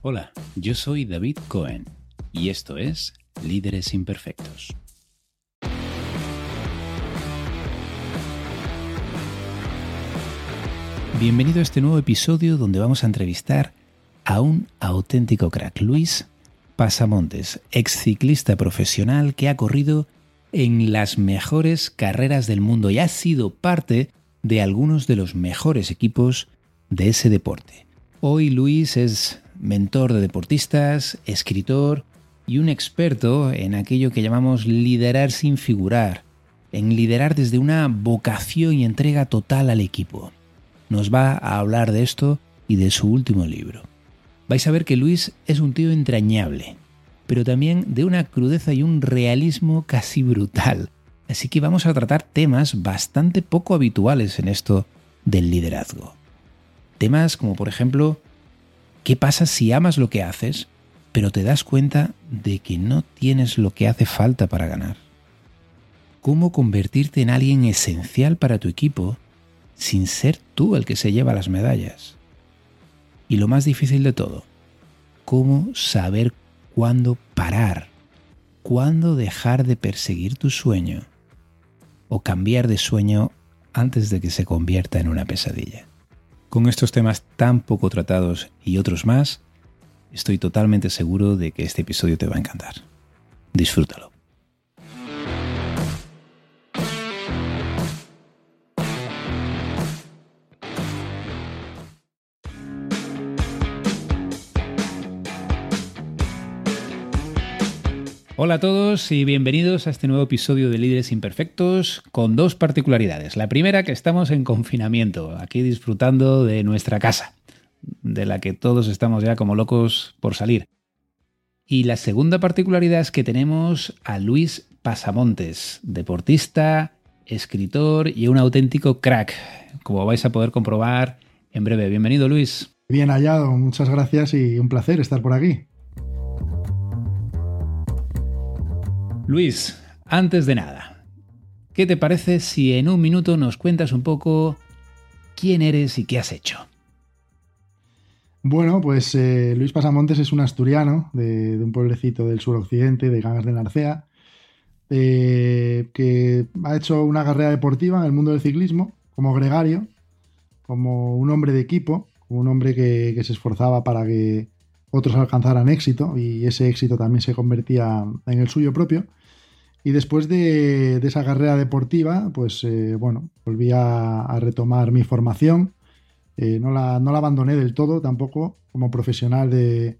Hola, yo soy David Cohen y esto es Líderes Imperfectos. Bienvenido a este nuevo episodio donde vamos a entrevistar a un auténtico crack, Luis Pasamontes, ex ciclista profesional que ha corrido en las mejores carreras del mundo y ha sido parte de algunos de los mejores equipos de ese deporte. Hoy Luis es mentor de deportistas, escritor y un experto en aquello que llamamos liderar sin figurar, en liderar desde una vocación y entrega total al equipo. Nos va a hablar de esto y de su último libro. Vais a ver que Luis es un tío entrañable, pero también de una crudeza y un realismo casi brutal. Así que vamos a tratar temas bastante poco habituales en esto del liderazgo. Temas como por ejemplo ¿Qué pasa si amas lo que haces, pero te das cuenta de que no tienes lo que hace falta para ganar? ¿Cómo convertirte en alguien esencial para tu equipo sin ser tú el que se lleva las medallas? Y lo más difícil de todo, ¿cómo saber cuándo parar? ¿Cuándo dejar de perseguir tu sueño? ¿O cambiar de sueño antes de que se convierta en una pesadilla? Con estos temas tan poco tratados y otros más, estoy totalmente seguro de que este episodio te va a encantar. Disfrútalo. Hola a todos y bienvenidos a este nuevo episodio de Líderes Imperfectos con dos particularidades. La primera que estamos en confinamiento, aquí disfrutando de nuestra casa, de la que todos estamos ya como locos por salir. Y la segunda particularidad es que tenemos a Luis Pasamontes, deportista, escritor y un auténtico crack, como vais a poder comprobar en breve. Bienvenido Luis. Bien hallado, muchas gracias y un placer estar por aquí. Luis, antes de nada, ¿qué te parece si en un minuto nos cuentas un poco quién eres y qué has hecho? Bueno, pues eh, Luis Pasamontes es un asturiano de, un pueblecito del suroccidente, de Ganas de Narcea, eh, que ha hecho una carrera deportiva en el mundo del ciclismo como gregario, como un hombre de equipo, un hombre que se esforzaba para que otros alcanzaran éxito y ese éxito también se convertía en el suyo propio. Y después de, esa carrera deportiva, pues eh, bueno, volví a, retomar mi formación. Eh, no, la, no, la, abandoné del todo tampoco como profesional de,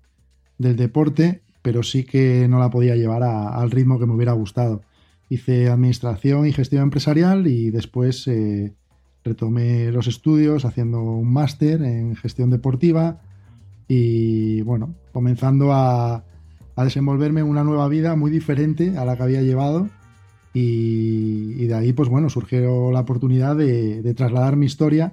del deporte, pero sí que no la podía llevar al ritmo que me hubiera gustado. Hice administración y gestión empresarial y después eh, retomé los estudios haciendo un máster en gestión deportiva y bueno, comenzando a, a desenvolverme en una nueva vida muy diferente a la que había llevado. Y, de ahí, pues bueno, surgió la oportunidad de, trasladar mi historia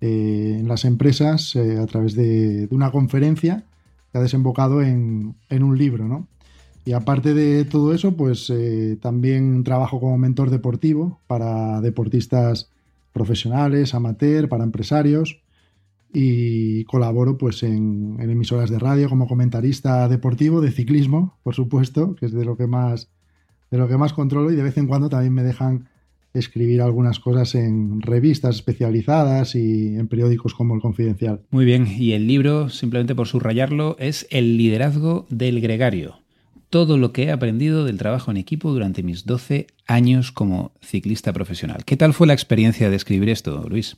eh, en las empresas eh, a través de, una conferencia que ha desembocado en, un libro, ¿no? Y aparte de todo eso, pues eh, también trabajo como mentor deportivo para deportistas profesionales, amateur, para empresarios y colaboro pues en, emisoras de radio como comentarista deportivo de ciclismo, por supuesto, que es de lo que más de lo que más controlo y de vez en cuando también me dejan escribir algunas cosas en revistas especializadas y en periódicos como El Confidencial. Muy bien, y el libro, simplemente por subrayarlo, es El liderazgo del gregario. Todo lo que he aprendido del trabajo en equipo durante mis 12 años como ciclista profesional. ¿Qué tal fue la experiencia de escribir esto, Luis?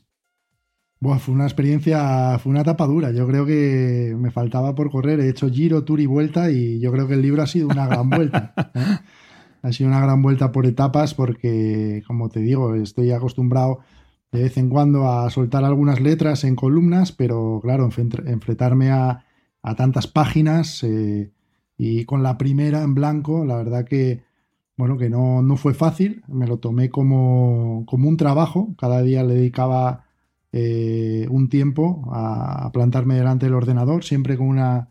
Fue una experiencia, fue una etapa dura. Yo creo que me faltaba por correr. He hecho giro, tour y vuelta y yo creo que el libro ha sido una gran vuelta. ¿eh? Ha sido una gran vuelta por etapas porque, como te digo, estoy acostumbrado de vez en cuando a soltar algunas letras en columnas, pero claro, enfrentarme a, tantas páginas eh, y con la primera en blanco, la verdad que, bueno, que no, no fue fácil. Me lo tomé como, como un trabajo. Cada día le dedicaba eh, un tiempo a, plantarme delante del ordenador, siempre con una,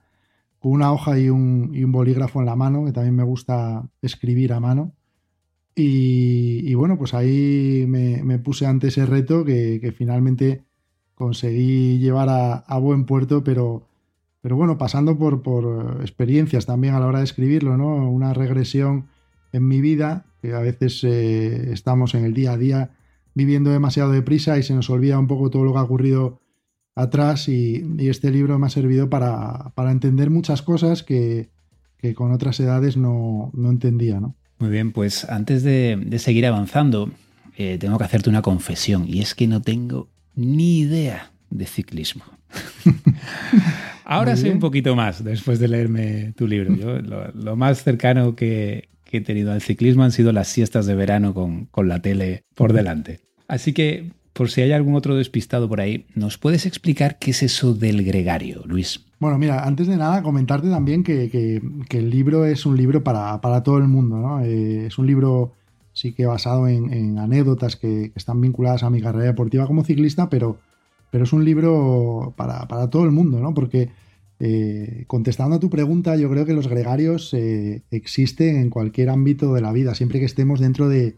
una hoja y un, bolígrafo en la mano, que también me gusta escribir a mano. Y, bueno, pues ahí me, puse ante ese reto que, finalmente conseguí llevar a, buen puerto, pero, pero bueno, pasando por, por experiencias también a la hora de escribirlo, ¿no? Una regresión en mi vida, que a veces eh, estamos en el día a día viviendo demasiado deprisa y se nos olvida un poco todo lo que ha ocurrido atrás y, este libro me ha servido para, entender muchas cosas que, con otras edades no, entendía. ¿no? Muy bien, pues antes de, seguir avanzando, eh, tengo que hacerte una confesión y es que no tengo ni idea de ciclismo. Ahora sé un poquito más después de leerme tu libro. Yo, lo, más cercano que, he tenido al ciclismo han sido las siestas de verano con, con la tele por delante. Así que por si hay algún otro despistado por ahí, ¿nos puedes explicar qué es eso del gregario, Luis? Bueno, mira, antes de nada comentarte también que, el libro es un libro para, todo el mundo, ¿no? Eh, es un libro sí que basado en, anécdotas que, están vinculadas a mi carrera deportiva como ciclista, pero, pero es un libro para, todo el mundo, ¿no? Porque eh, contestando a tu pregunta, yo creo que los gregarios eh, existen en cualquier ámbito de la vida, siempre que estemos dentro de,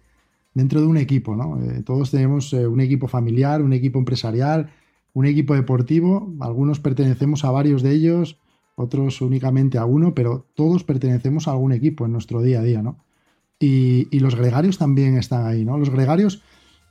dentro de un equipo, ¿no? Eh, todos tenemos eh, un equipo familiar, un equipo empresarial, un equipo deportivo, algunos pertenecemos a varios de ellos, otros únicamente a uno, pero todos pertenecemos a algún equipo en nuestro día a día, ¿no? Y, los gregarios también están ahí, ¿no? Los gregarios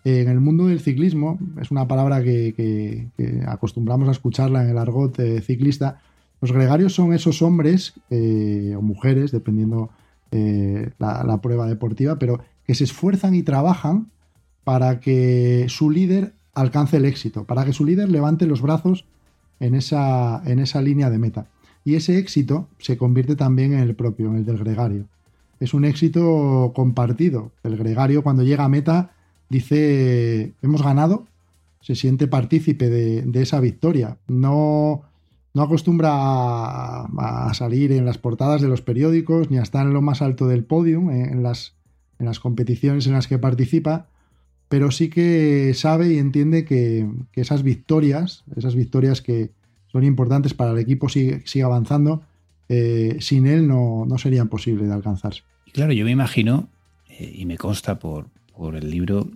eh, en el mundo del ciclismo, es una palabra que, acostumbramos a escucharla en el argot ciclista, los gregarios son esos hombres o mujeres, dependiendo la, la, prueba deportiva, pero que se esfuerzan y trabajan para que su líder alcance el éxito, para que su líder levante los brazos en esa, en esa línea de meta. Y ese éxito se convierte también en el propio, en el del gregario. Es un éxito compartido. El gregario cuando llega a meta dice, hemos ganado, se siente partícipe de, esa victoria. No, no acostumbra a, salir en las portadas de los periódicos ni a estar en lo más alto del podio, en las, en las competiciones en las que participa, pero sí que sabe y entiende que, esas victorias, esas victorias que son importantes para el equipo siga, avanzando, eh, sin él no, serían posibles de alcanzarse. Y claro, yo me imagino, eh, y me consta por, por el libro,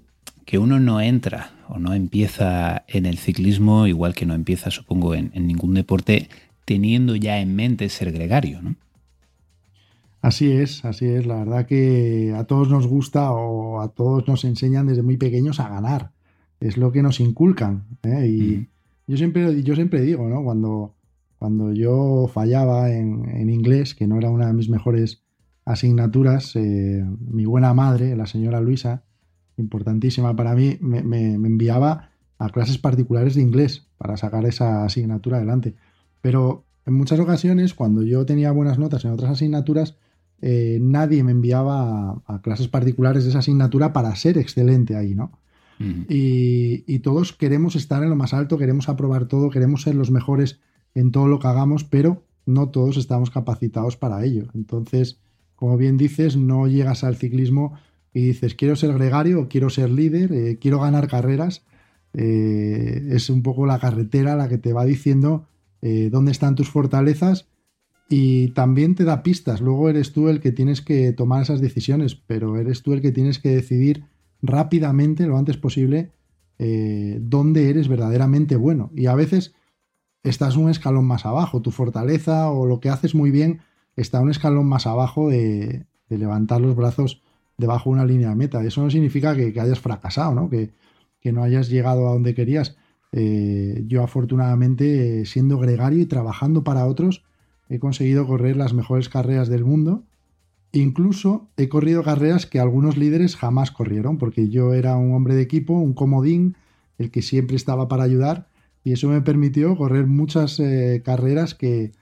que uno no entra o no empieza en el ciclismo, igual que no empieza, supongo, en ningún deporte, teniendo ya en mente ser gregario, ¿no? Así es, así es. La verdad que a todos nos gusta o a todos nos enseñan desde muy pequeños a ganar. Es lo que nos inculcan. ¿eh? Y yo, siempre, yo siempre digo, ¿no? Cuando, cuando yo fallaba en, inglés, que no era una de mis mejores asignaturas, eh, mi buena madre, la señora Luisa, importantísima para mí, me, me enviaba a clases particulares de inglés para sacar esa asignatura adelante. Pero en muchas ocasiones, cuando yo tenía buenas notas en otras asignaturas, eh, nadie me enviaba a, clases particulares de esa asignatura para ser excelente ahí, ¿no? y, todos queremos estar en lo más alto, queremos aprobar todo, queremos ser los mejores en todo lo que hagamos, pero no todos estamos capacitados para ello. Entonces, como bien dices, no llegas al ciclismo y dices, quiero ser gregario, quiero ser líder, eh, quiero ganar carreras. Eh, es un poco la carretera la que te va diciendo dónde están tus fortalezas y también te da pistas. Luego eres tú el que tienes que tomar esas decisiones, pero eres tú el que tienes que decidir rápidamente, lo antes posible, eh, dónde eres verdaderamente bueno. Y a veces estás un escalón más abajo. Tu fortaleza o lo que haces muy bien está un escalón más abajo de, levantar los brazos debajo de una línea de meta. Eso no significa que, hayas fracasado, ¿no? Que, no hayas llegado a donde querías. Eh, yo afortunadamente, siendo gregario y trabajando para otros, he conseguido correr las mejores carreras del mundo. Incluso he corrido carreras que algunos líderes jamás corrieron, porque yo era un hombre de equipo, un comodín, el que siempre estaba para ayudar, y eso me permitió correr muchas eh, carreras que,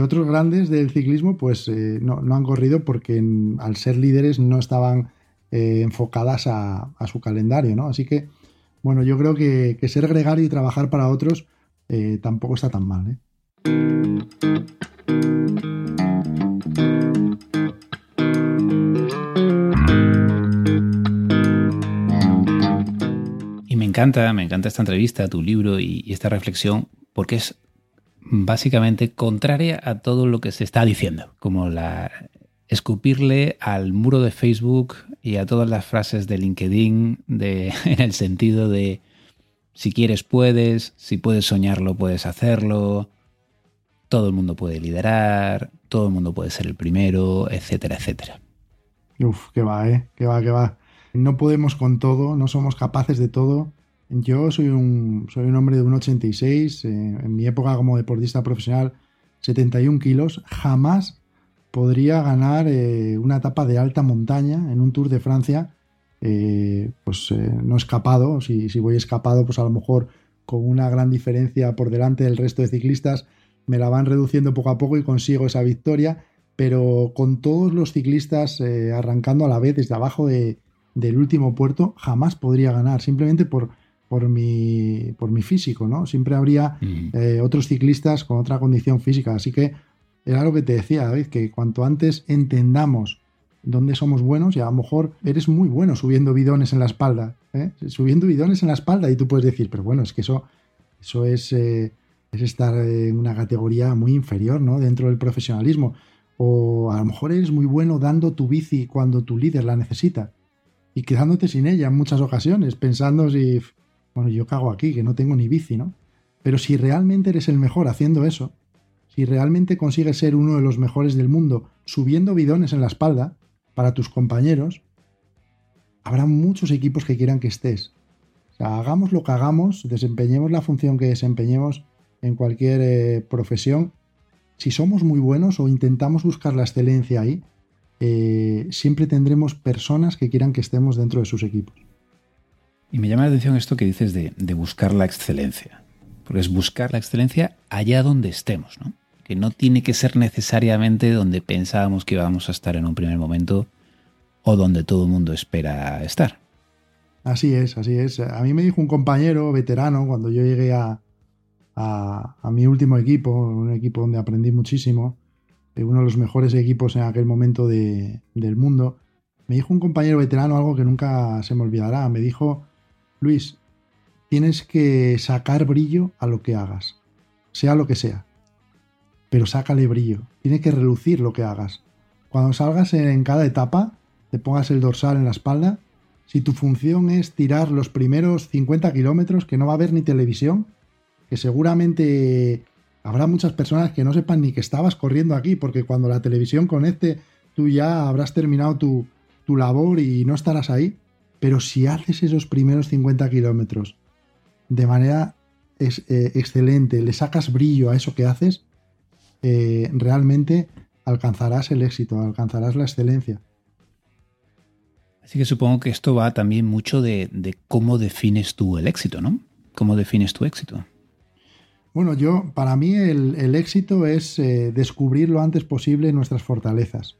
otros grandes del ciclismo pues eh, no, han corrido porque al ser líderes no estaban eh, enfocadas a, su calendario, ¿no? Así que, bueno, yo creo que, ser gregario y trabajar para otros tampoco está tan mal, y encanta, me encanta esta entrevista, tu libro y, esta reflexión, porque es básicamente contraria a todo lo que se está diciendo, como la escupirle al muro de Facebook y a todas las frases de LinkedIn en el sentido de si quieres puedes, si puedes soñarlo puedes hacerlo, todo el mundo puede liderar, todo el mundo puede ser el primero, etcétera, etcétera. Uf, que va, ¿eh? Que va, que va. No podemos con todo, no somos capaces de todo. Yo soy un, soy un hombre de 1,86. Eh, en mi época como deportista profesional, 71 kilos. Jamás podría ganar eh, una etapa de alta montaña en un Tour de Francia. Eh, pues no escapado. Si, si voy escapado, pues a lo mejor con una gran diferencia por delante del resto de ciclistas, me la van reduciendo poco a poco y consigo esa victoria. Pero con todos los ciclistas arrancando a la vez desde abajo de, del último puerto, jamás podría ganar. Simplemente por por mi, por mi físico, ¿no? Siempre habría mm. eh, otros ciclistas con otra condición física. Así que era lo que te decía, David, que cuanto antes entendamos dónde somos buenos, y a lo mejor eres muy bueno subiendo bidones en la espalda, ¿eh? subiendo bidones en la espalda, y tú puedes decir, pero bueno, es que eso, eso es, eh, es estar en una categoría muy inferior, ¿no? Dentro del profesionalismo. O a lo mejor eres muy bueno dando tu bici cuando tu líder la necesita y quedándote sin ella en muchas ocasiones, pensando si bueno, yo cago aquí, que no tengo ni bici, ¿no? Pero si realmente eres el mejor haciendo eso, si realmente consigues ser uno de los mejores del mundo subiendo bidones en la espalda para tus compañeros, habrá muchos equipos que quieran que estés. O sea, hagamos lo que hagamos, desempeñemos la función que desempeñemos en cualquier eh, profesión. Si somos muy buenos o intentamos buscar la excelencia ahí, eh, siempre tendremos personas que quieran que estemos dentro de sus equipos. Y me llama la atención esto que dices de, buscar la excelencia. Porque es buscar la excelencia allá donde estemos, ¿no? Que no tiene que ser necesariamente donde pensábamos que íbamos a estar en un primer momento o donde todo el mundo espera estar. Así es, así es. A mí me dijo un compañero veterano cuando yo llegué a, a, mi último equipo, un equipo donde aprendí muchísimo, uno de los mejores equipos en aquel momento del mundo. Me dijo un compañero veterano algo que nunca se me olvidará. Me dijo Luis, tienes que sacar brillo a lo que hagas, sea lo que sea. Pero sácale brillo, tiene que relucir lo que hagas. Cuando salgas en cada etapa, te pongas el dorsal en la espalda, si tu función es tirar los primeros 50 kilómetros, que no va a haber ni televisión, que seguramente habrá muchas personas que no sepan ni que estabas corriendo aquí, porque cuando la televisión conecte, tú ya habrás terminado tu, tu labor y no estarás ahí. Pero si haces esos primeros 50 kilómetros de manera eh, excelente, le sacas brillo a eso que haces, eh, realmente alcanzarás el éxito, alcanzarás la excelencia. Así que supongo que esto va también mucho de, cómo defines tú el éxito, ¿no? ¿Cómo defines tu éxito? Bueno, yo, para mí el, éxito es eh, descubrir lo antes posible nuestras fortalezas.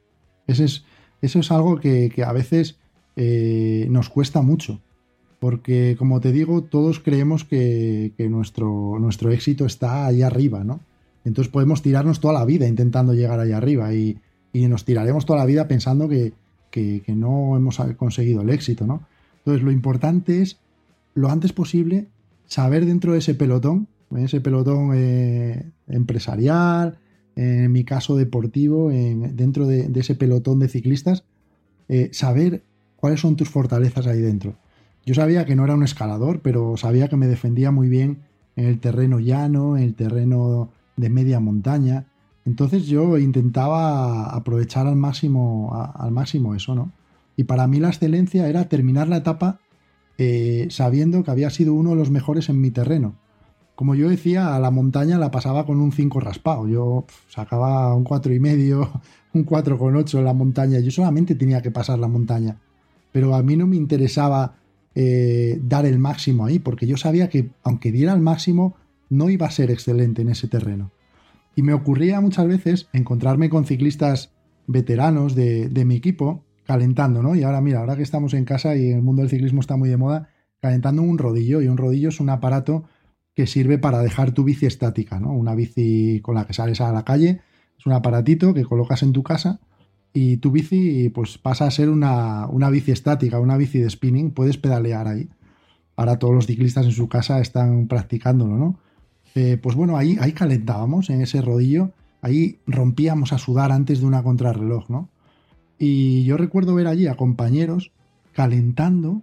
Ese es, eso es algo que, que a veces eh, nos cuesta mucho. Porque, como te digo, todos creemos que, nuestro, nuestro, éxito está ahí arriba, ¿no? Entonces podemos tirarnos toda la vida intentando llegar ahí arriba y, nos tiraremos toda la vida pensando que, no hemos conseguido el éxito, ¿no? Entonces lo importante es, lo antes posible, saber dentro de ese pelotón, ese pelotón eh, empresarial, en mi caso deportivo, dentro de, ese pelotón de ciclistas, eh, saber cuáles son tus fortalezas ahí dentro. Yo sabía que no era un escalador, pero sabía que me defendía muy bien en el terreno llano, en el terreno de media montaña. Entonces yo intentaba aprovechar al máximo, al máximo eso, ¿no? Y para mí la excelencia era terminar la etapa eh, sabiendo que había sido uno de los mejores en mi terreno. Como yo decía, a la montaña la pasaba con un 5 raspado. Yo sacaba un cuatro y medio, un 4,8 en la montaña. Yo solamente tenía que pasar la montaña pero a mí no me interesaba eh, dar el máximo ahí, porque yo sabía que aunque diera el máximo, no iba a ser excelente en ese terreno. Y me ocurría muchas veces encontrarme con ciclistas veteranos de, mi equipo calentando, ¿no? Y ahora mira, ahora que estamos en casa y el mundo del ciclismo está muy de moda, calentando un rodillo. Y un rodillo es un aparato que sirve para dejar tu bici estática, ¿no? Una bici con la que sales a la calle. Es un aparatito que colocas en tu casa y tu bici pues pasa a ser una, bici estática, una bici de spinning, puedes pedalear ahí. Para todos los ciclistas en su casa están practicándolo, ¿no? Eh, pues bueno, ahí, ahí calentábamos en ese rodillo, ahí rompíamos a sudar antes de una contrarreloj, ¿no? Y yo recuerdo ver allí a compañeros calentando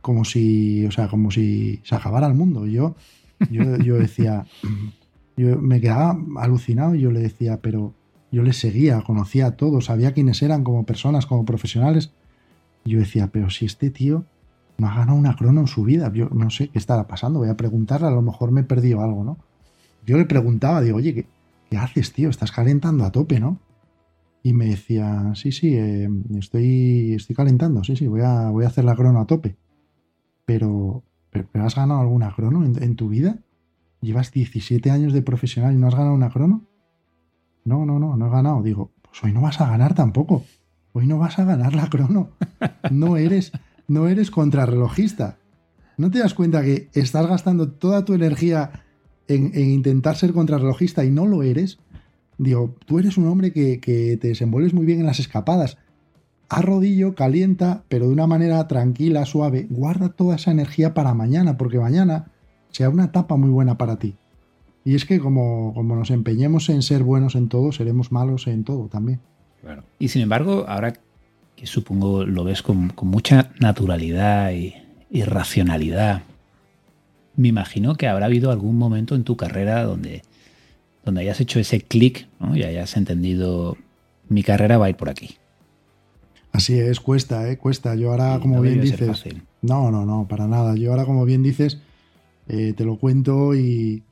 como si, o sea, como si se acabara el mundo. Yo, yo, yo decía, yo me quedaba alucinado y yo le decía, pero yo les seguía, conocía a todos, sabía quiénes eran como personas, como profesionales. Yo decía, pero si este tío no ha ganado una crono en su vida, yo no sé qué estará pasando, voy a preguntarle, a lo mejor me he perdido algo, ¿no? Yo le preguntaba, digo, oye, ¿qué, qué haces, tío? Estás calentando a tope, ¿no? Y me decía, sí, sí, eh, estoy, estoy calentando, sí, sí, voy a, voy a hacer la crono a tope. Pero, pero, ¿has ganado alguna crono en, tu vida? ¿Llevas 17 años de profesional y no has ganado una crono? No, no, no, no he ganado. Digo, pues hoy no vas a ganar tampoco. Hoy no vas a ganar la crono. No eres, no eres contrarrelojista. ¿No te das cuenta que estás gastando toda tu energía en, en intentar ser contrarrelojista y no lo eres? Digo, tú eres un hombre que, te desenvuelves muy bien en las escapadas. A rodillo, calienta, pero de una manera tranquila, suave. Guarda toda esa energía para mañana, porque mañana sea una etapa muy buena para ti. Y es que como, como nos empeñemos en ser buenos en todo, seremos malos en todo también. Claro. Y sin embargo, ahora que supongo lo ves con, mucha naturalidad y, y racionalidad, me imagino que habrá habido algún momento en tu carrera donde donde hayas hecho ese clic y hayas entendido mi carrera va a ir por aquí. Así es, cuesta, ¿eh? cuesta. Yo ahora, como bien dices, no, no, no, para nada. Yo ahora, como bien dices, eh, te lo cuento y,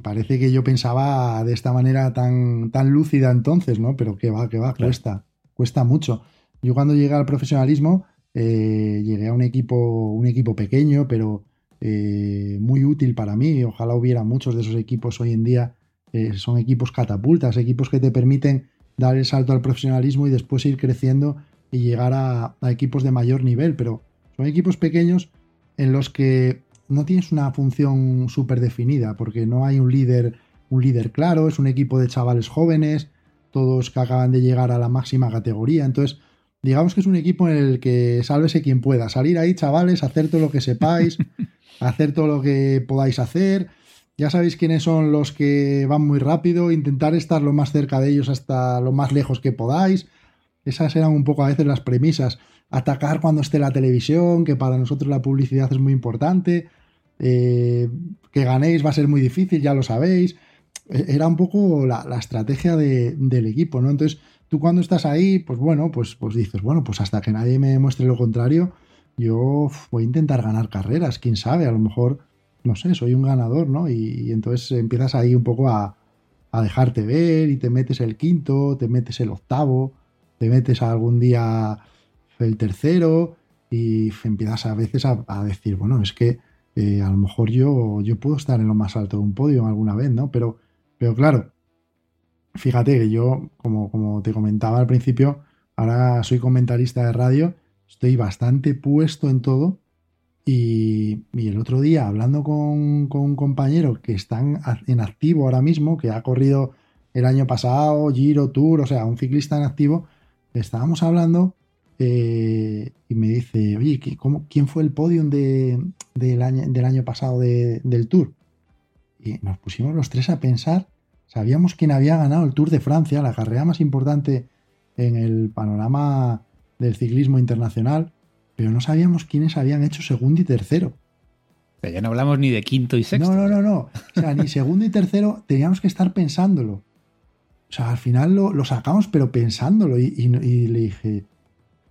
parece que yo pensaba de esta manera tan, tan lúcida entonces, ¿no? Pero que va, que va, cuesta, cuesta mucho. Yo cuando llegué al profesionalismo, eh, llegué a un equipo, un equipo pequeño, pero eh, muy útil para mí. Ojalá hubiera muchos de esos equipos hoy en día eh, son equipos catapultas, equipos que te permiten dar el salto al profesionalismo y después ir creciendo y llegar a, equipos de mayor nivel, pero son equipos pequeños en los que no tienes una función súper definida, porque no hay un líder, un líder claro, es un equipo de chavales jóvenes, todos que acaban de llegar a la máxima categoría, entonces digamos que es un equipo en el que sálvese quien pueda, salir ahí chavales, hacer todo lo que sepáis, hacer todo lo que podáis hacer, ya sabéis quiénes son los que van muy rápido, intentar estar lo más cerca de ellos hasta lo más lejos que podáis. Esas eran un poco a veces las premisas. Atacar cuando esté la televisión, que para nosotros la publicidad es muy importante. Eh, que ganéis va a ser muy difícil, ya lo sabéis. E, era un poco la, estrategia del equipo, ¿no? Entonces, tú cuando estás ahí, pues bueno, pues, pues dices, bueno, pues hasta que nadie me demuestre lo contrario, yo voy a intentar ganar carreras, quién sabe, a lo mejor no sé, soy un ganador, ¿no? Y, entonces empiezas ahí un poco a, dejarte ver y te metes el quinto, te metes el octavo, te metes algún día el tercero y empiezas a veces a, decir, bueno, es que eh, a lo mejor yo, yo puedo estar en lo más alto de un podio alguna vez, ¿no? Pero, pero claro, fíjate que yo, como, como te comentaba al principio, ahora soy comentarista de radio, estoy bastante puesto en todo y, el otro día, hablando con, un compañero que está en activo ahora mismo, que ha corrido el año pasado, Giro, Tour, o sea, un ciclista en activo, estábamos hablando eh, y me dice, oye, ¿quién fue el podium del, año, del, año, pasado del Tour? Y nos pusimos los tres a pensar, sabíamos quién había ganado el Tour de Francia, la carrera más importante en el panorama del ciclismo internacional, pero no sabíamos quiénes habían hecho segundo y tercero. Pero ya no hablamos ni de quinto y sexto. No, no, no, no. O sea, ni segundo y tercero teníamos que estar pensándolo. O sea, al final lo, sacamos, pero pensándolo. Y, le dije,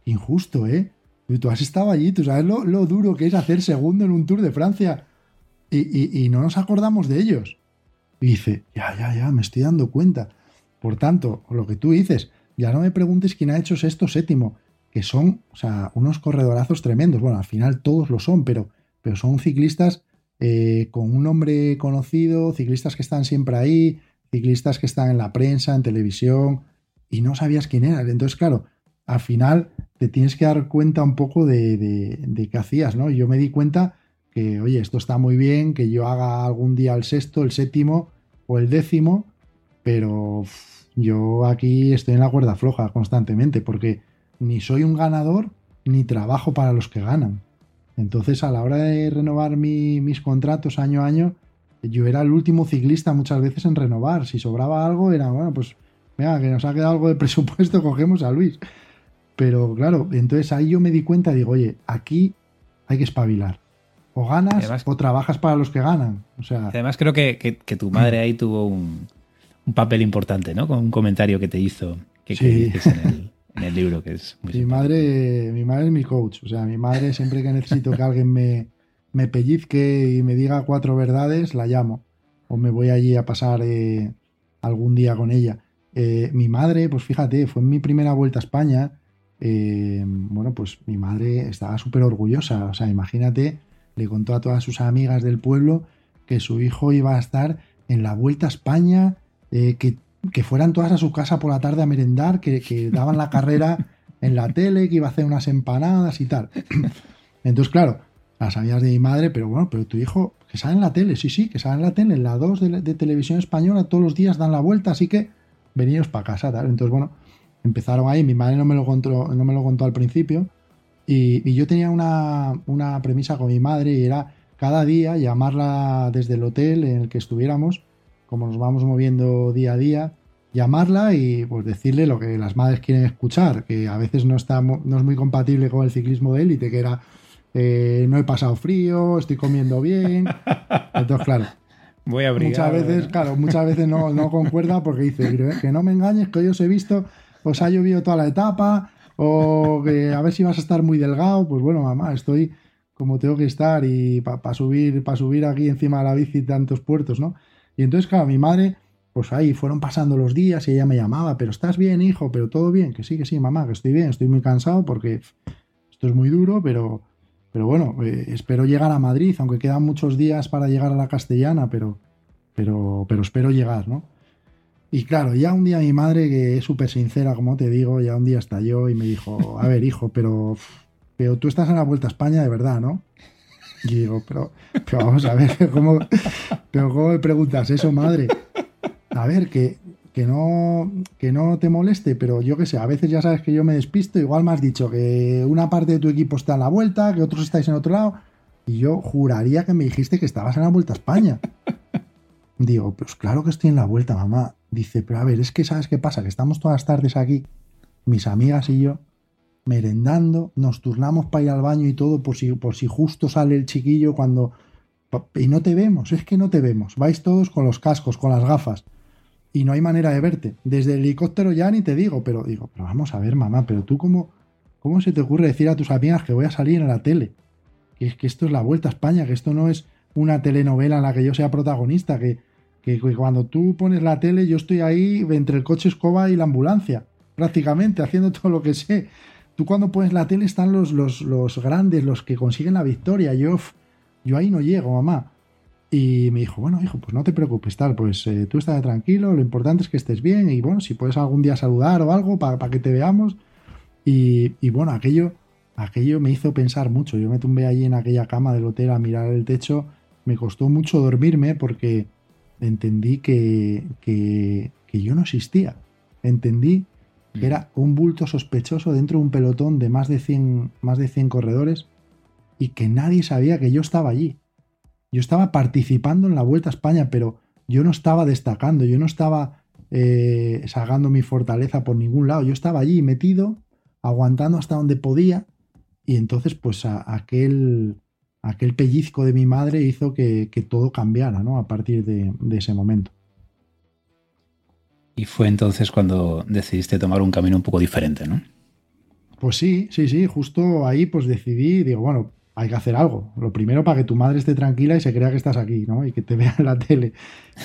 injusto, ¿eh? tú has estado allí, tú sabes lo, duro que es hacer segundo en un Tour de Francia. Y, y, no nos acordamos de ellos. Y dice, ya, ya, ya, me estoy dando cuenta. Por tanto, lo que tú dices, ya no me preguntes quién ha hecho sexto séptimo que son, o sea, unos corredorazos tremendos. Bueno, al final todos lo son, pero, pero son ciclistas eh, con un nombre conocido, ciclistas que están siempre ahí, ciclistas que están en la prensa, en televisión, y no sabías quién eran. Entonces, claro, al final te tienes que dar cuenta un poco de, de, qué hacías, ¿no? Yo me di cuenta que, oye, esto está muy bien, que yo haga algún día el sexto, el séptimo o el décimo, pero yo aquí estoy en la cuerda floja constantemente, porque ni soy un ganador, ni trabajo para los que ganan. Entonces, a la hora de renovar mis contratos año a año, yo era el último ciclista muchas veces en renovar. Si sobraba algo, era, bueno, pues, venga, que nos ha quedado algo de presupuesto, cogemos a Luis. Pero claro, entonces ahí yo me di cuenta, digo, oye, aquí hay que espabilar. O ganas o trabajas para los que ganan. O sea, además creo que, tu madre ahí tuvo un, papel importante, ¿no? Con un comentario que te hizo, que, en, el, libro, que es mi madre, mi madre es mi coach. O sea, mi madre siempre que necesito que alguien me, me pellizque y me diga cuatro verdades, la llamo. O me voy allí a pasar eh, algún día con ella. Eh, mi madre, pues fíjate, fue en mi primera vuelta a España. Eh, bueno, pues mi madre estaba súper orgullosa. O sea, imagínate le contó a todas sus amigas del pueblo que su hijo iba a estar en la Vuelta a España, eh, que, fueran todas a su casa por la tarde a merendar, que, daban la carrera en la tele, que iba a hacer unas empanadas y tal. Entonces, claro, las amigas de mi madre, pero bueno, pero tu hijo, que sale en la tele, sí, sí, que sale en la tele, en la 2 de, televisión española, todos los días dan la vuelta, así que veniros para casa, tal. Entonces, bueno, empezaron ahí, mi madre no me lo contó, no me lo contó al principio, y, yo tenía una, premisa con mi madre y era cada día llamarla desde el hotel en el que estuviéramos, como nos vamos moviendo día a día, llamarla y pues decirle lo que las madres quieren escuchar, que a veces no, está, no es muy compatible con el ciclismo de élite, que era eh, no he pasado frío, estoy comiendo bien. Entonces, claro. Voy a Muchas veces, claro, muchas veces no, no concuerda porque dice, que no me engañes, que hoy os he visto, os ha llovido toda la etapa, o que a ver si vas a estar muy delgado, pues bueno, mamá, estoy como tengo que estar y para subir, para subir aquí encima de la bici tantos puertos, ¿no? Y entonces, claro, mi madre, pues ahí fueron pasando los días y ella me llamaba, pero estás bien, hijo, pero todo bien, que sí, que sí, mamá, que estoy bien, estoy muy cansado porque esto es muy duro, pero, pero bueno, eh, espero llegar a Madrid, aunque quedan muchos días para llegar a la castellana, pero, pero, pero espero llegar, ¿no? Y claro, ya un día mi madre, que es súper sincera, como te digo, ya un día estalló y me dijo, a ver, hijo, pero, pero tú estás en la Vuelta a España de verdad, ¿no? Y digo, pero, pero vamos a ver, ¿cómo, pero ¿cómo me preguntas eso, madre? A ver, que, que, no, que no te moleste, pero yo qué sé, a veces ya sabes que yo me despisto, igual me has dicho que una parte de tu equipo está en la Vuelta, que otros estáis en otro lado, y yo juraría que me dijiste que estabas en la Vuelta a España. Digo, pues claro que estoy en la Vuelta, mamá. Dice, pero a ver, es que ¿sabes qué pasa? Que estamos todas las tardes aquí, mis amigas y yo, merendando, nos turnamos para ir al baño y todo, por si, por si justo sale el chiquillo cuando... Y no te vemos, es que no te vemos. Vais todos con los cascos, con las gafas. Y no hay manera de verte. Desde el helicóptero ya ni te digo, pero digo, pero vamos a ver, mamá, pero tú cómo, cómo se te ocurre decir a tus amigas que voy a salir en la tele? Que es que esto es la Vuelta a España, que esto no es una telenovela en la que yo sea protagonista, que, que, cuando tú pones la tele, yo estoy ahí entre el coche escoba y la ambulancia, prácticamente, haciendo todo lo que sé. Tú cuando pones la tele están los, los, los grandes, los que consiguen la victoria. Yo, yo ahí no llego, mamá. Y me dijo, bueno, hijo, pues no te preocupes, tal, pues eh, tú estás tranquilo, lo importante es que estés bien y bueno, si puedes algún día saludar o algo para, para que te veamos. Y, y, bueno, aquello, aquello me hizo pensar mucho. Yo me tumbé allí en aquella cama del hotel a mirar el techo. Me costó mucho dormirme porque entendí que, que, yo no existía. Entendí que era un bulto sospechoso dentro de un pelotón de más de 100, más de 100 corredores y que nadie sabía que yo estaba allí. Yo estaba participando en la Vuelta a España, pero yo no estaba destacando, yo no estaba eh, sacando mi fortaleza por ningún lado. Yo estaba allí metido, aguantando hasta donde podía, y entonces, pues aquel, aquel pellizco de mi madre hizo que, todo cambiara, ¿no? A partir de, ese momento. Y fue entonces cuando decidiste tomar un camino un poco diferente, ¿no? Pues sí, sí, sí, justo ahí pues decidí, digo, bueno, hay que hacer algo. Lo primero para que tu madre esté tranquila y se crea que estás aquí, ¿no? Y que te vea en la tele.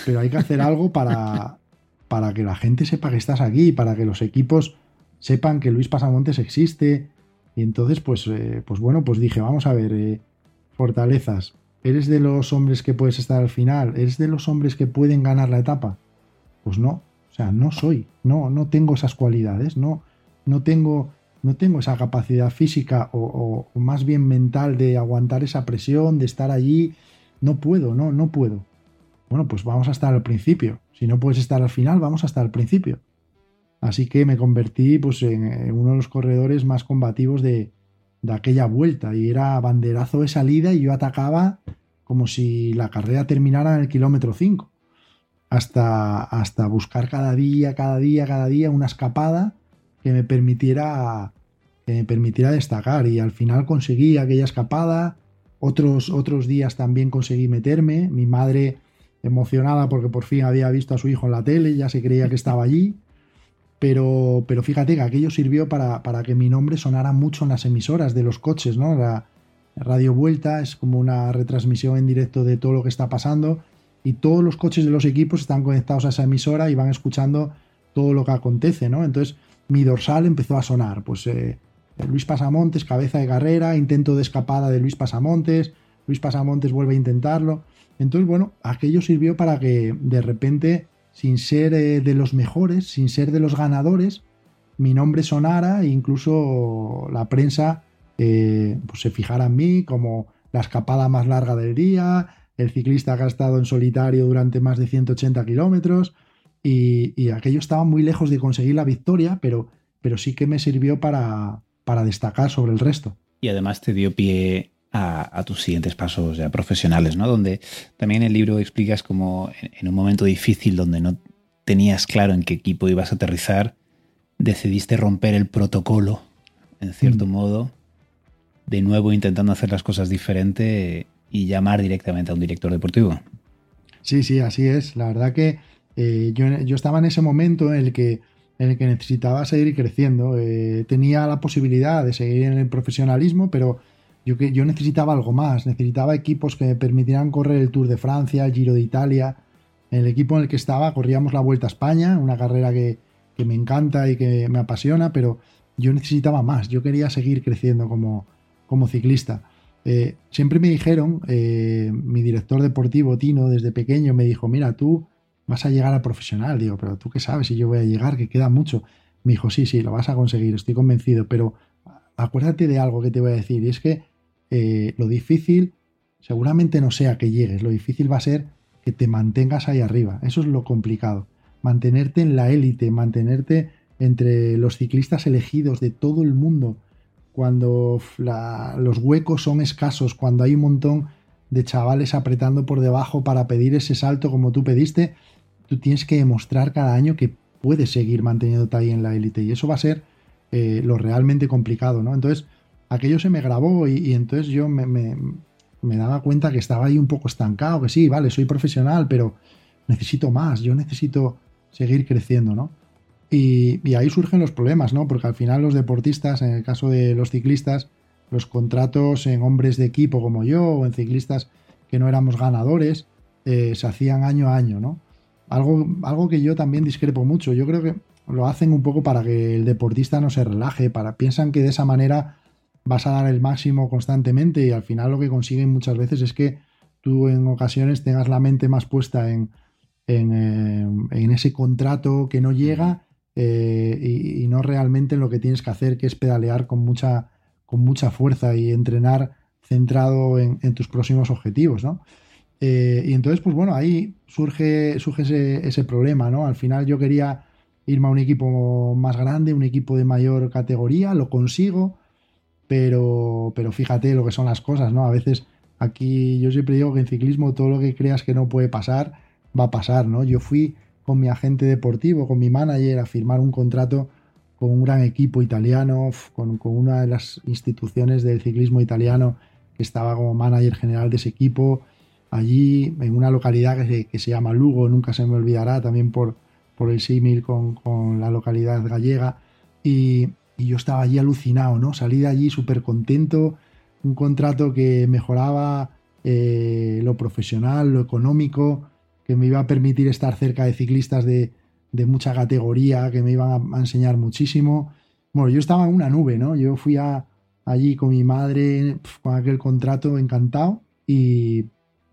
Pero hay que hacer algo para, para que la gente sepa que estás aquí, para que los equipos sepan que Luis Pasamontes existe. Y entonces, pues, eh, pues bueno, pues dije, vamos a ver, eh, fortalezas. ¿Eres de los hombres que puedes estar al final? ¿Eres de los hombres que pueden ganar la etapa? Pues no, o sea, no soy, no, no tengo esas cualidades, no, no tengo, no tengo esa capacidad física o, más bien mental de aguantar esa presión, de estar allí. No puedo, no, no puedo. Bueno, pues vamos a estar al principio. Si no puedes estar al final, vamos a estar al principio. Así que me convertí pues, en uno de los corredores más combativos de, de aquella vuelta y era banderazo de salida y yo atacaba como si la carrera terminara en el kilómetro 5. Hasta, hasta buscar cada día, cada día, cada día una escapada que me permitiera, que me permitiera destacar. Y al final conseguí aquella escapada Otros, otros días también conseguí meterme. Mi madre emocionada porque por fin había visto a su hijo en la tele, ya se creía que estaba allí. Pero, pero fíjate que aquello sirvió para, para, que mi nombre sonara mucho en las emisoras de los coches, ¿no? La Radio Vuelta es como una retransmisión en directo de todo lo que está pasando y todos los coches de los equipos están conectados a esa emisora y van escuchando todo lo que acontece, ¿no? Entonces mi dorsal empezó a sonar, pues eh, Luis Pasamontes, cabeza de carrera, intento de escapada de Luis Pasamontes, Luis Pasamontes vuelve a intentarlo. Entonces, bueno, aquello sirvió para que de repente, sin ser eh, de los mejores, sin ser de los ganadores, mi nombre sonara e incluso la prensa eh, pues se fijara en mí como la escapada más larga del día, el ciclista que ha en solitario durante más de 180 kilómetros y, aquello estaba muy lejos de conseguir la victoria, pero, pero sí que me sirvió para, para destacar sobre el resto. Y además te dio pie a, tus siguientes pasos ya profesionales, ¿no? Donde también el libro explicas como en, un momento difícil donde no tenías claro en qué equipo ibas a aterrizar, decidiste romper el protocolo, en cierto mm. modo, de nuevo intentando hacer las cosas diferente y llamar directamente a un director deportivo. Sí, sí, así es. La verdad que eh, yo, estaba en ese momento en el que, en el que necesitaba seguir creciendo. Eh, tenía la posibilidad de seguir en el profesionalismo, pero yo, yo necesitaba algo más. Necesitaba equipos que me permitieran correr el Tour de Francia, el Giro de Italia. En el equipo en el que estaba corríamos la Vuelta a España, una carrera que, me encanta y que me apasiona, pero yo necesitaba más. Yo quería seguir creciendo como, como ciclista. Eh, siempre me dijeron, eh, mi director deportivo, Tino, desde pequeño, me dijo, mira, tú vas a llegar a profesional. Digo, pero tú qué sabes si yo voy a llegar, que queda mucho. Me dijo, sí, sí, lo vas a conseguir, estoy convencido, pero acuérdate de algo que te voy a decir, y es que eh, lo difícil seguramente no sea que llegues, lo difícil va a ser que te mantengas ahí arriba. Eso es lo complicado. Mantenerte en la élite, mantenerte entre los ciclistas elegidos de todo el mundo cuando los huecos son escasos, cuando hay un montón de chavales apretando por debajo para pedir ese salto como tú pediste, tú tienes que demostrar cada año que puedes seguir manteniéndote ahí en la élite y eso va a ser eh, lo realmente complicado, ¿no? Entonces, aquello se me grabó y, entonces yo me, daba cuenta que estaba ahí un poco estancado, que sí, vale, soy profesional, pero necesito más, yo necesito seguir creciendo, ¿no? Y, ahí surgen los problemas, ¿no? Porque al final los deportistas, en el caso de los ciclistas, los contratos en hombres de equipo como yo o en ciclistas que no éramos ganadores, eh, se hacían año a año, ¿no? Algo, algo que yo también discrepo mucho. Yo creo que lo hacen un poco para que el deportista no se relaje, para piensan que de esa manera vas a dar el máximo constantemente y al final lo que consiguen muchas veces es que tú en ocasiones tengas la mente más puesta en, en, eh, en ese contrato que no llega eh, y, no realmente en lo que tienes que hacer, que es pedalear con mucha, con mucha fuerza y entrenar centrado en, tus próximos objetivos, ¿no? Eh, y entonces, pues bueno, ahí surge, surge ese, problema, ¿no? Al final yo quería irme a un equipo más grande, un equipo de mayor categoría, lo consigo, pero, pero fíjate lo que son las cosas, ¿no? A veces aquí yo siempre digo que en ciclismo todo lo que creas que no puede pasar, va a pasar, ¿no? Yo fui con mi agente deportivo, con mi manager, a firmar un contrato con un gran equipo italiano, con, una de las instituciones del ciclismo italiano que estaba como manager general de ese equipo, allí en una localidad que se, llama Lugo, nunca se me olvidará, también por, por el símil con, la localidad gallega, y, yo estaba allí alucinado, ¿no? Salí de allí súper contento, un contrato que mejoraba eh, lo profesional, lo económico, que me iba a permitir estar cerca de ciclistas de, mucha categoría, que me iban a, enseñar muchísimo. Bueno, yo estaba en una nube, ¿no? Yo fui allí con mi madre, con aquel contrato encantado, y,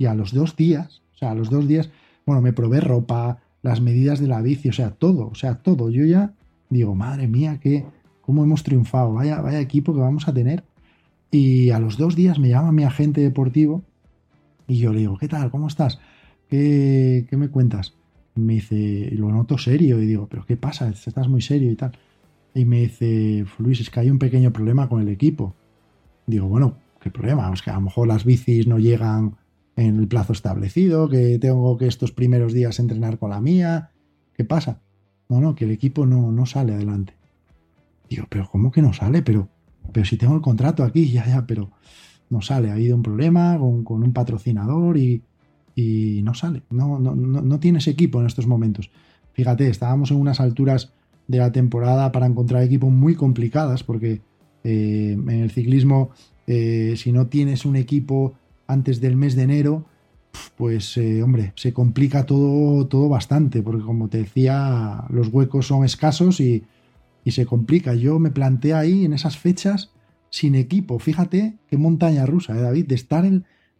a los dos días, o sea, a los dos días, bueno, me probé ropa, las medidas de la bici, o sea, todo, o sea, todo. Yo ya digo, madre mía, qué, cómo hemos triunfado, vaya, vaya equipo que vamos a tener. Y a los dos días me llama mi agente deportivo y yo le digo, ¿qué tal? ¿Cómo estás? ¿qué, me cuentas? Me dice, lo noto serio y digo, ¿pero qué pasa? Estás muy serio y tal. Y me dice, Luis, es que hay un pequeño problema con el equipo. Digo, bueno, ¿qué problema? Es que a lo mejor las bicis no llegan en el plazo establecido, que tengo que estos primeros días entrenar con la mía. ¿Qué pasa? No, no, que el equipo no, no sale adelante. Digo, pero ¿cómo que no sale? Pero, pero si tengo el contrato aquí, ya, ya, pero no sale. Ha habido un problema con, un patrocinador y, no sale. No, no, no, tienes equipo en estos momentos. Fíjate, estábamos en unas alturas de la temporada para encontrar equipos muy complicadas porque eh, en el ciclismo, eh, si no tienes un equipo antes del mes de enero, pues eh, hombre, se complica todo, todo bastante, porque como te decía, los huecos son escasos y, se complica. Yo me planteé ahí en esas fechas sin equipo. Fíjate qué montaña rusa, David, de estar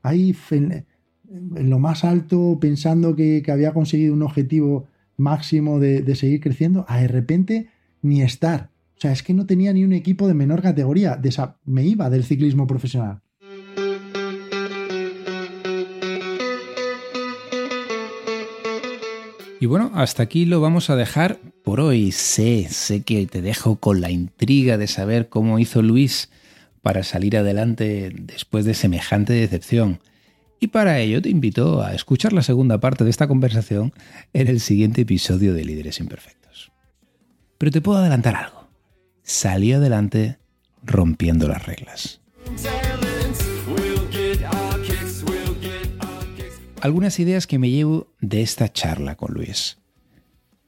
ahí en, lo más alto pensando que, había conseguido un objetivo máximo de, de, seguir creciendo, a de repente ni estar. O sea, es que no tenía ni un equipo de menor categoría. De me iba del ciclismo profesional. Y bueno, hasta aquí lo vamos a dejar por hoy. Sé, sé que te dejo con la intriga de saber cómo hizo Luis para salir adelante después de semejante decepción. Y para ello te invito a escuchar la segunda parte de esta conversación en el siguiente episodio de Líderes Imperfectos. Pero te puedo adelantar algo salió adelante rompiendo las reglas. Algunas ideas que me llevo de esta charla con Luis.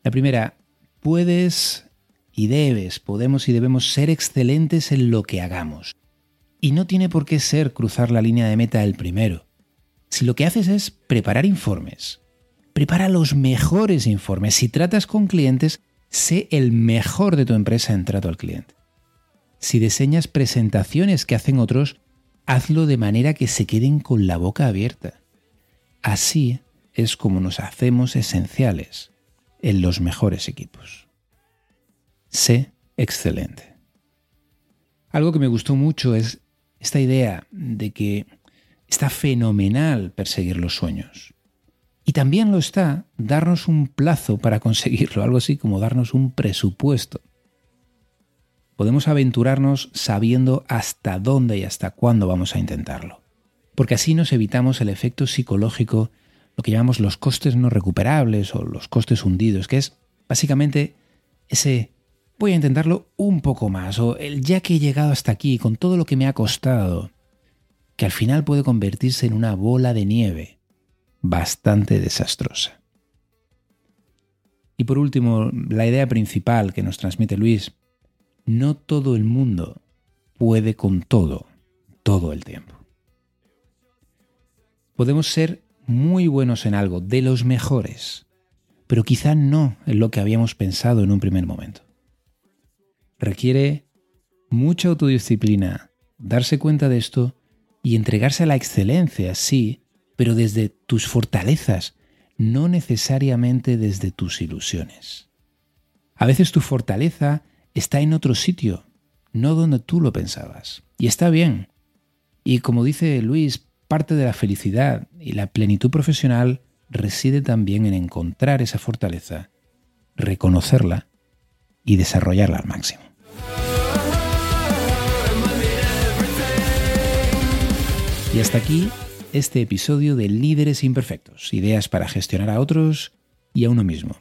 La primera, puedes y debes, podemos y debemos ser excelentes en lo que hagamos. Y no tiene por qué ser cruzar la línea de meta el primero. Si lo que haces es preparar informes, prepara los mejores informes. Si tratas con clientes, sé el mejor de tu empresa en trato al cliente. Si diseñas presentaciones que hacen otros, hazlo de manera que se queden con la boca abierta. Así es como nos hacemos esenciales en los mejores equipos. Sé excelente. Algo que me gustó mucho es esta idea de que está fenomenal perseguir los sueños. Y también lo está darnos un plazo para conseguirlo, algo así como darnos un presupuesto. Podemos aventurarnos sabiendo hasta dónde y hasta cuándo vamos a intentarlo, porque así nos evitamos el efecto psicológico, lo que llamamos los costes no recuperables o los costes hundidos, que es básicamente ese voy a intentarlo un poco más, o el ya que he llegado hasta aquí con todo lo que me ha costado, que al final puede convertirse en una bola de nieve bastante desastrosa. Y por último, la idea principal que nos transmite Luis, no todo el mundo puede con todo, todo el tiempo. Podemos ser muy buenos en algo, de los mejores, pero quizá no en lo que habíamos pensado en un primer momento. Requiere mucha autodisciplina, darse cuenta de esto y entregarse a la excelencia, sí, pero desde tus fortalezas, no necesariamente desde tus ilusiones. A veces tu fortaleza está en otro sitio, no donde tú lo pensabas. Y está bien. Y como dice Luis, parte de la felicidad y la plenitud profesional reside también en encontrar esa fortaleza, reconocerla y desarrollarla al máximo. Y hasta aquí este episodio de Líderes Imperfectos, ideas para gestionar a otros y a uno mismo.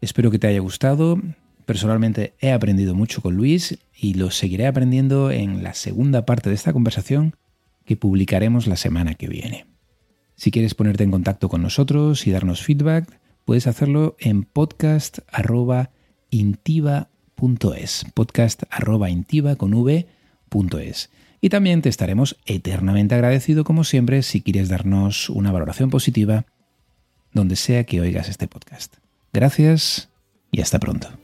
Espero que te haya gustado. Personalmente he aprendido mucho con Luis y lo seguiré aprendiendo en la segunda parte de esta conversación que publicaremos la semana que viene. Si quieres ponerte en contacto con nosotros y darnos feedback, puedes hacerlo en podcast.intiva.es. Podcast.intiva. Y también te estaremos eternamente agradecido, como siempre, si quieres darnos una valoración positiva donde sea que oigas este podcast. Gracias y hasta pronto.